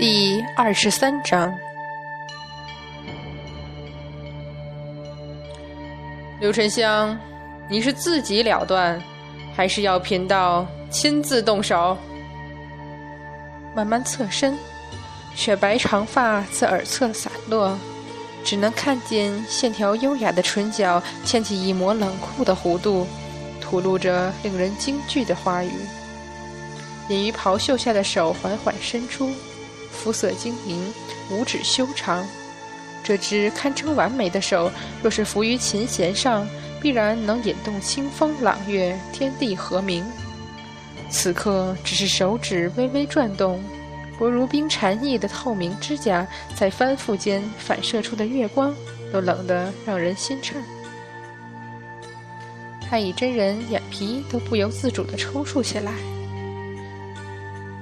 第二十三章，刘沉香，你是自己了断，还是要贫道亲自动手？慢慢侧身，雪白长发自耳侧散落，只能看见线条优雅的唇角牵起一抹冷酷的弧度，吐露着令人惊惧的话语。隐于袍袖下的手缓缓伸出，肤色晶莹，五指修长。这只堪称完美的手，若是伏于琴弦上，必然能引动清风朗月，天地和鸣。此刻只是手指微微转动，薄如冰蝉翼的透明指甲在翻覆间反射出的月光，都冷得让人心颤。太乙真人眼皮都不由自主地抽搐起来。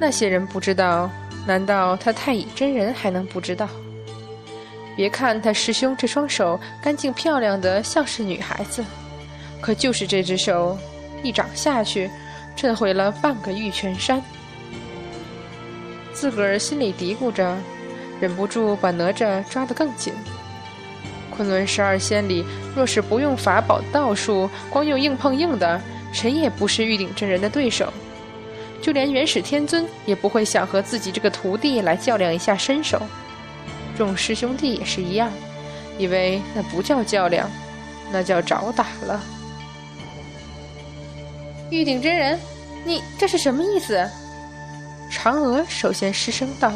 那些人不知道，难道他太乙真人还能不知道？别看他师兄这双手干净漂亮的像是女孩子，可就是这只手，一掌下去，震毁了半个玉泉山。自个儿心里嘀咕着，忍不住把哪吒抓得更紧。昆仑十二仙里，若是不用法宝道术，光用硬碰硬的，谁也不是玉鼎真人的对手。就连元始天尊也不会想和自己这个徒弟来较量一下身手，众师兄弟也是一样，以为那不叫较量，那叫找打了。玉鼎真人，你这是什么意思？嫦娥首先失声道：“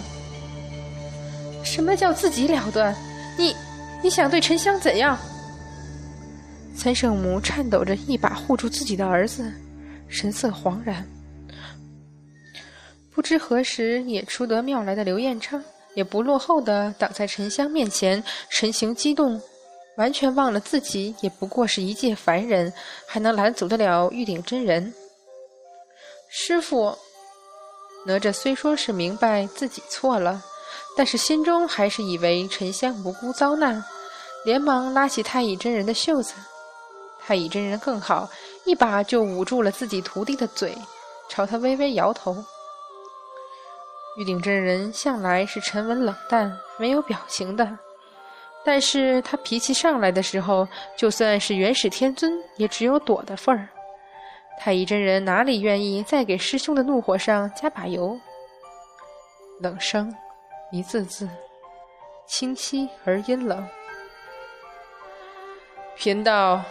什么叫自己了断？你你想对沉香怎样？”三圣母颤抖着一把护住自己的儿子，神色惶然。不知何时也出得庙来的刘彦昌，也不落后的挡在沉香面前，神情激动，完全忘了自己也不过是一介凡人，还能拦阻得了玉鼎真人？师傅，哪吒虽说是明白自己错了，但是心中还是以为沉香无辜遭难，连忙拉起太乙真人的袖子。太乙真人更好，一把就捂住了自己徒弟的嘴，朝他微微摇头。玉鼎真人向来是沉稳冷淡、没有表情的，但是他脾气上来的时候，就算是元始天尊，也只有躲的份儿。太乙真人哪里愿意再给师兄的怒火上加把油？冷声，一字字，清晰而阴冷。贫道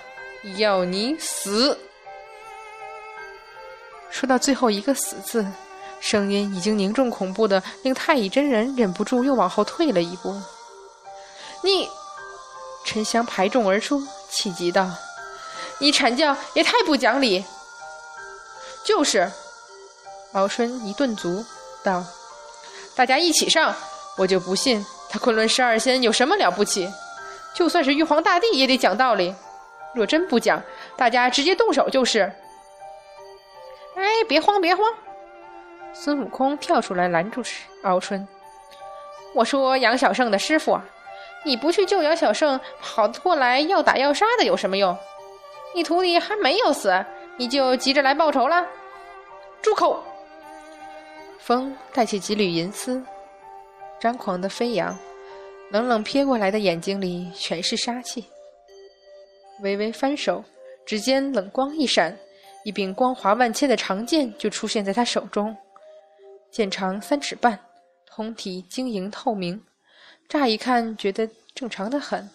要你死。说到最后一个“死”字。声音已经凝重恐怖的，令太乙真人忍不住又往后退了一步。你，沉香排众而出，气急道：“你阐教也太不讲理！”就是，敖春一顿足道：“大家一起上，我就不信他昆仑十二仙有什么了不起。就算是玉皇大帝也得讲道理。若真不讲，大家直接动手就是。”哎，别慌，别慌。孙悟空跳出来拦住敖春，我说：“杨小胜的师傅，你不去救杨小胜，跑过来要打要杀的有什么用？你徒弟还没有死，你就急着来报仇了？”住口！风带起几缕银丝，张狂的飞扬，冷冷瞥过来的眼睛里全是杀气。微微翻手，指尖冷光一闪，一柄光华万千的长剑就出现在他手中。剑长三尺半，通体晶莹透明，乍一看觉得正常的很，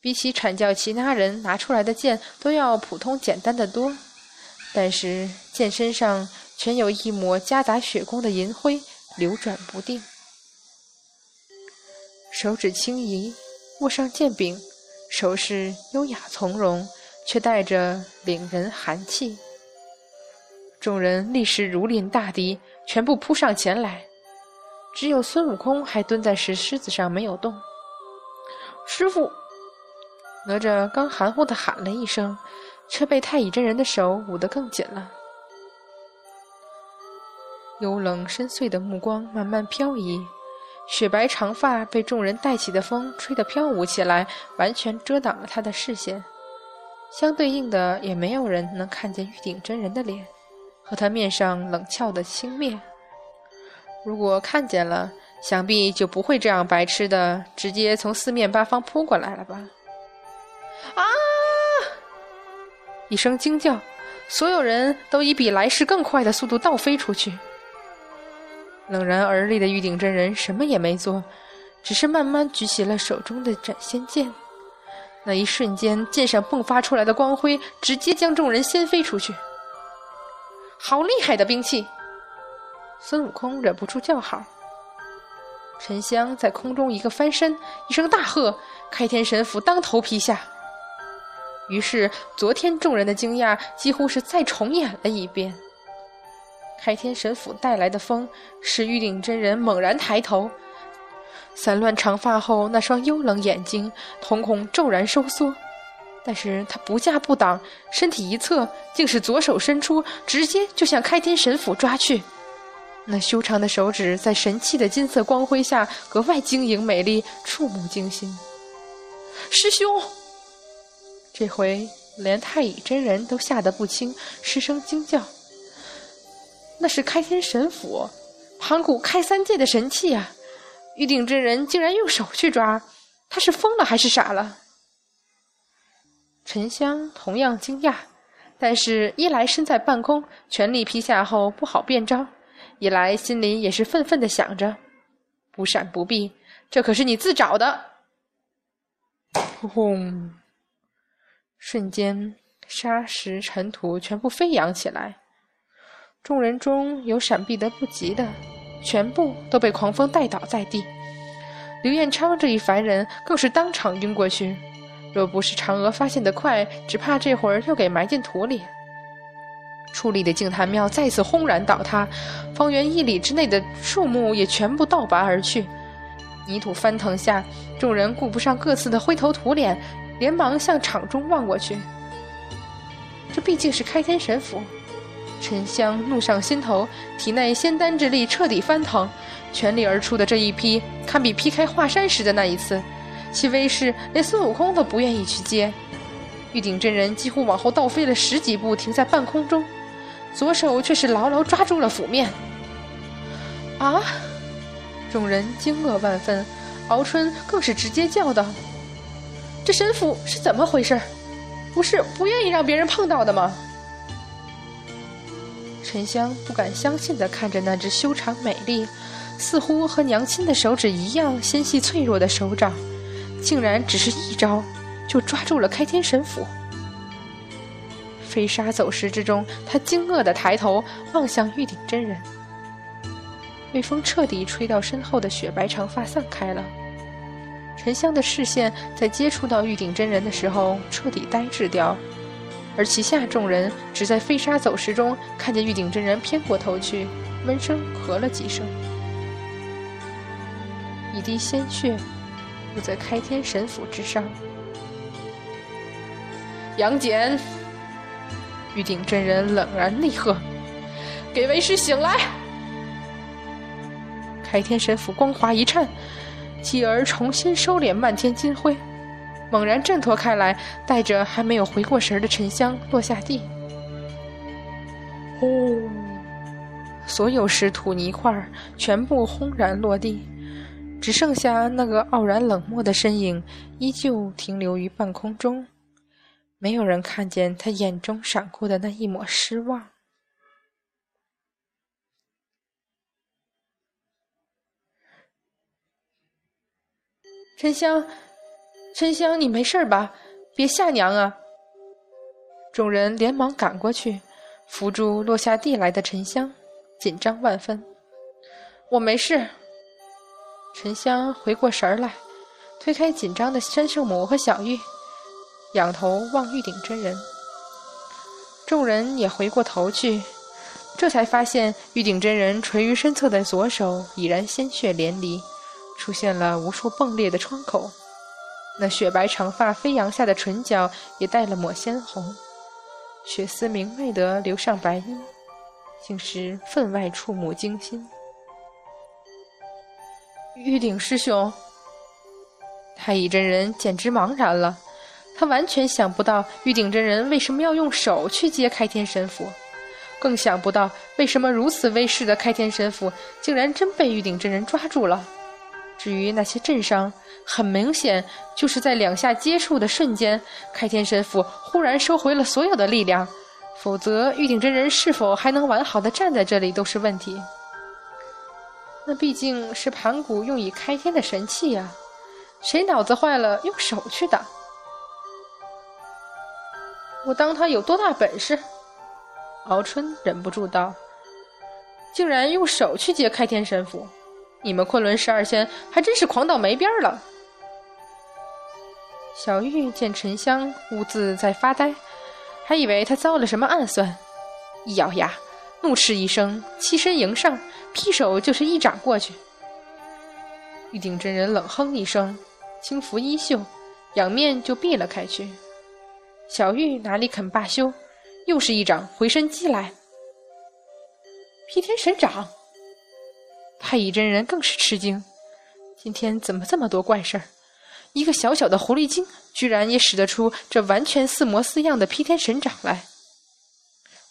比起阐教其他人拿出来的剑都要普通简单的多。但是剑身上全有一抹夹杂血光的银灰，流转不定。手指轻移，握上剑柄，手势优雅从容，却带着凛人寒气。众人立时如临大敌。全部扑上前来，只有孙悟空还蹲在石狮子上没有动。师傅，哪吒刚含糊的喊了一声，却被太乙真人的手捂得更紧了。幽冷深邃的目光慢慢飘移，雪白长发被众人带起的风吹得飘舞起来，完全遮挡了他的视线。相对应的，也没有人能看见玉鼎真人的脸。和他面上冷峭的轻蔑，如果看见了，想必就不会这样白痴的直接从四面八方扑过来了吧？啊！一声惊叫，所有人都以比来时更快的速度倒飞出去。冷然而立的玉鼎真人什么也没做，只是慢慢举起了手中的斩仙剑。那一瞬间，剑上迸发出来的光辉直接将众人掀飞出去。好厉害的兵器！孙悟空忍不住叫好。沉香在空中一个翻身，一声大喝，开天神斧当头劈下。于是，昨天众人的惊讶几乎是再重演了一遍。开天神斧带来的风，使玉鼎真人猛然抬头，散乱长发后那双幽冷眼睛瞳孔骤然收缩，但是他不架不挡，身体一侧，竟是左手伸出，直接就向开天神斧抓去。那修长的手指在神器的金色光辉下格外晶莹美丽，触目惊心。师兄，这回连太乙真人都吓得不轻，失声惊叫。那是开天神斧，盘古开三界的神器啊！玉鼎真人竟然用手去抓，他是疯了还是傻了？沉香同样惊讶，但是一来身在半空，全力劈下后不好变招；一来心里也是愤愤的想着：不闪不避，这可是你自找的！轰！瞬间，沙石尘土全部飞扬起来。众人中有闪避得不及的，全部都被狂风带倒在地。刘彦昌这一凡人更是当场晕过去。若不是嫦娥发现的快，只怕这会儿又给埋进土里。矗立的净坛庙再次轰然倒塌，方圆一里之内的树木也全部倒拔而去。泥土翻腾下，众人顾不上各自的灰头土脸，连忙向场中望过去。这毕竟是开天神斧。沉香怒上心头，体内仙丹之力彻底翻腾，全力而出的这一劈，堪比劈开华山时的那一次，其威势连孙悟空都不愿意去接。玉鼎真人几乎往后倒飞了十几步，停在半空中，左手却是牢牢抓住了斧面。啊！众人惊愕万分，敖春更是直接叫道：“这神斧是怎么回事？不是不愿意让别人碰到的吗？”沉香不敢相信地看着那只修长美丽、似乎和娘亲的手指一样纤细脆弱的手掌，竟然只是一招就抓住了开天神斧。飞沙走石之中，他惊愕的抬头望向玉鼎真人。微风彻底吹到身后的雪白长发散开了，沉香的视线在接触到玉鼎真人的时候彻底呆滞掉。而其下众人只在飞沙走石中看见玉鼎真人偏过头去，闷声咳了几声，一滴鲜血落在开天神斧之上。杨戬，玉鼎真人冷然厉喝：“给为师醒来！”开天神斧光华一颤，继而重新收敛漫天金辉。猛然挣脱开来，带着还没有回过神的沉香落下地。轰！所有石土泥块全部轰然落地，只剩下那个傲然冷漠的身影，依旧停留于半空中。没有人看见他眼中闪过的那一抹失望。沉香。沉香，你没事吧？别吓娘啊！众人连忙赶过去，扶住落下地来的沉香，紧张万分。我没事。沉香回过神来，推开紧张的三圣母和小玉，仰头望玉鼎真人。众人也回过头去，这才发现玉鼎真人垂于身侧的左手已然鲜血淋漓，出现了无数迸裂的创口。那雪白长发飞扬下的唇角也带了抹鲜红，血丝明媚的流上白衣，竟是分外触目惊心。玉鼎师兄，太乙真人简直茫然了，他完全想不到玉鼎真人为什么要用手去接开天神斧，更想不到为什么如此威势的开天神斧竟然真被玉鼎真人抓住了。至于那些阵伤，很明显就是在两下接触的瞬间，开天神斧忽然收回了所有的力量，否则玉鼎真人是否还能完好的站在这里都是问题。那毕竟是盘古用以开天的神器呀，谁脑子坏了用手去打？我当他有多大本事？敖春忍不住道：“竟然用手去接开天神斧！你们昆仑十二仙还真是狂到没边儿了。”小玉见沉香兀自在发呆，还以为他遭了什么暗算，一咬牙，怒斥一声，欺身迎上，劈手就是一掌过去。玉鼎真人冷哼一声，轻拂衣袖，仰面就避了开去。小玉哪里肯罢休？又是一掌回身击来，劈天神掌。太乙真人更是吃惊，今天怎么这么多怪事儿？一个小小的狐狸精，居然也使得出这完全似模似样的劈天神掌来。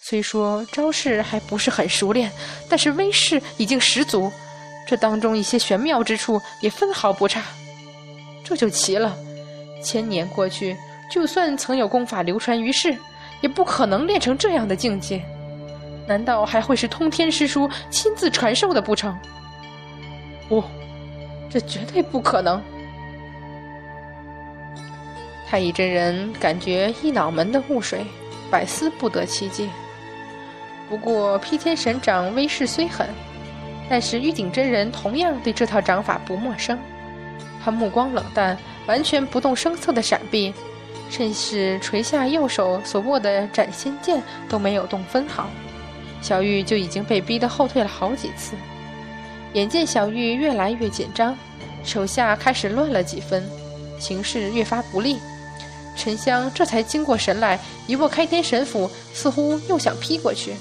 虽说招式还不是很熟练，但是威势已经十足，这当中一些玄妙之处也分毫不差。这就奇了，千年过去，就算曾有功法流传于世。也不可能练成这样的境界，难道还会是通天师叔亲自传授的不成？不，这绝对不可能！太乙真人感觉一脑门的雾水，百思不得其解。不过劈天神掌威势虽狠，但是玉鼎真人同样对这套掌法不陌生。他目光冷淡，完全不动声色的闪避。甚至垂下右手所握的斩仙剑都没有动分毫，小玉就已经被逼得后退了好几次。眼见小玉越来越紧张，手下开始乱了几分，形势越发不利，沉香这才惊过神来，一握开天神斧，似乎又想劈过去。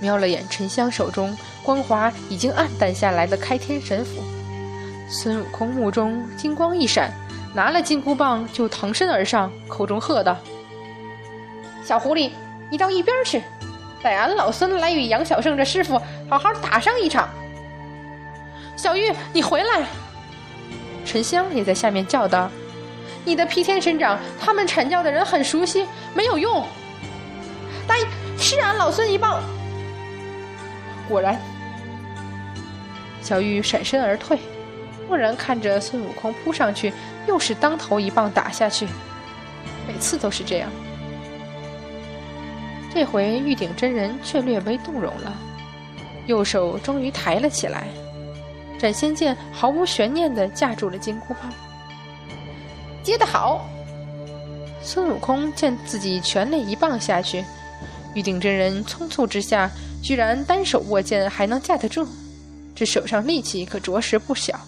瞄了眼沉香手中光华已经暗淡下来的开天神斧，孙悟空目中金光一闪。拿了金箍棒就腾身而上，口中喝道：“小狐狸，你到一边去，待俺老孙来与杨小胜这师傅好好打上一场。”小玉，你回来！沉香也在下面叫道：“你的劈天神掌，他们阐教的人很熟悉，没有用。来，吃俺老孙一棒！”果然，小玉闪身而退。蓦然看着孙悟空扑上去，又是当头一棒打下去，每次都是这样。这回玉鼎真人却略微动容了，右手终于抬了起来，斩仙剑毫无悬念地架住了金箍棒。接得好！孙悟空见自己全力一棒下去，玉鼎真人匆促之下，居然单手握剑还能架得住，这手上力气可着实不小。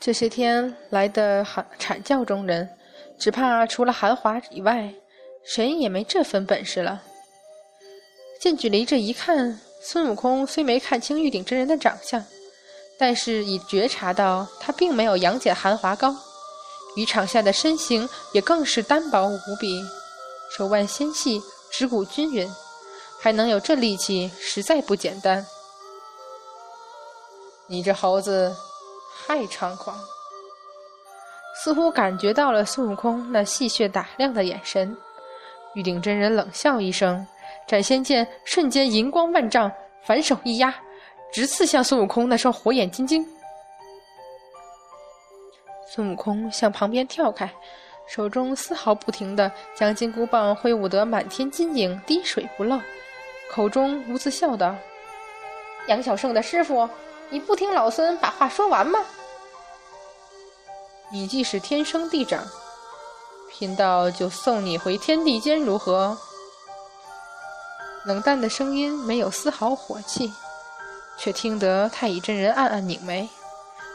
这些天来的喊阐教中人，只怕除了韩华以外，谁也没这份本事了。近距离这一看，孙悟空虽没看清玉鼎真人的长相，但是已觉察到他并没有杨戬、韩华高，与场下的身形也更是单薄无比，手腕纤细，指骨均匀，还能有这力气，实在不简单。你这猴子！太猖狂，似乎感觉到了孙悟空那戏谑打量的眼神。玉鼎真人冷笑一声，斩仙剑瞬间银光万丈，反手一压，直刺向孙悟空那双火眼金睛。孙悟空向旁边跳开，手中丝毫不停地将金箍棒挥舞得满天金影，滴水不漏，口中兀自笑道：“杨小胜的师傅，你不听老孙把话说完吗？”你既是天生地长，贫道就送你回天地间，如何？冷淡的声音没有丝毫火气，却听得太乙真人暗暗拧眉，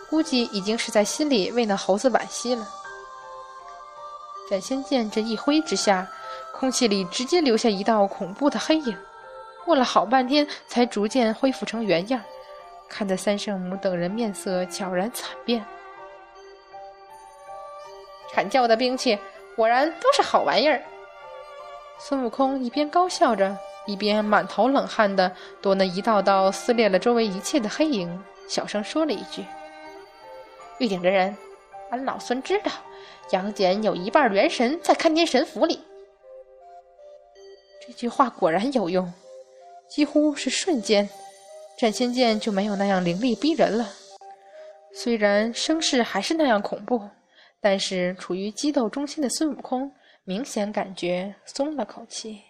估计已经是在心里为那猴子惋惜了。斩仙剑这一挥之下，空气里直接留下一道恐怖的黑影，过了好半天才逐渐恢复成原样，看得三圣母等人面色悄然惨变。阐教的兵器果然都是好玩意儿。孙悟空一边高笑着，一边满头冷汗的躲那一道道撕裂了周围一切的黑影，小声说了一句：“玉鼎真人，俺老孙知道，杨戬有一半元神在看天神府里。”这句话果然有用，几乎是瞬间，斩仙剑就没有那样凌厉逼人了。虽然声势还是那样恐怖，但是处于激斗中心的孙悟空明显感觉松了口气。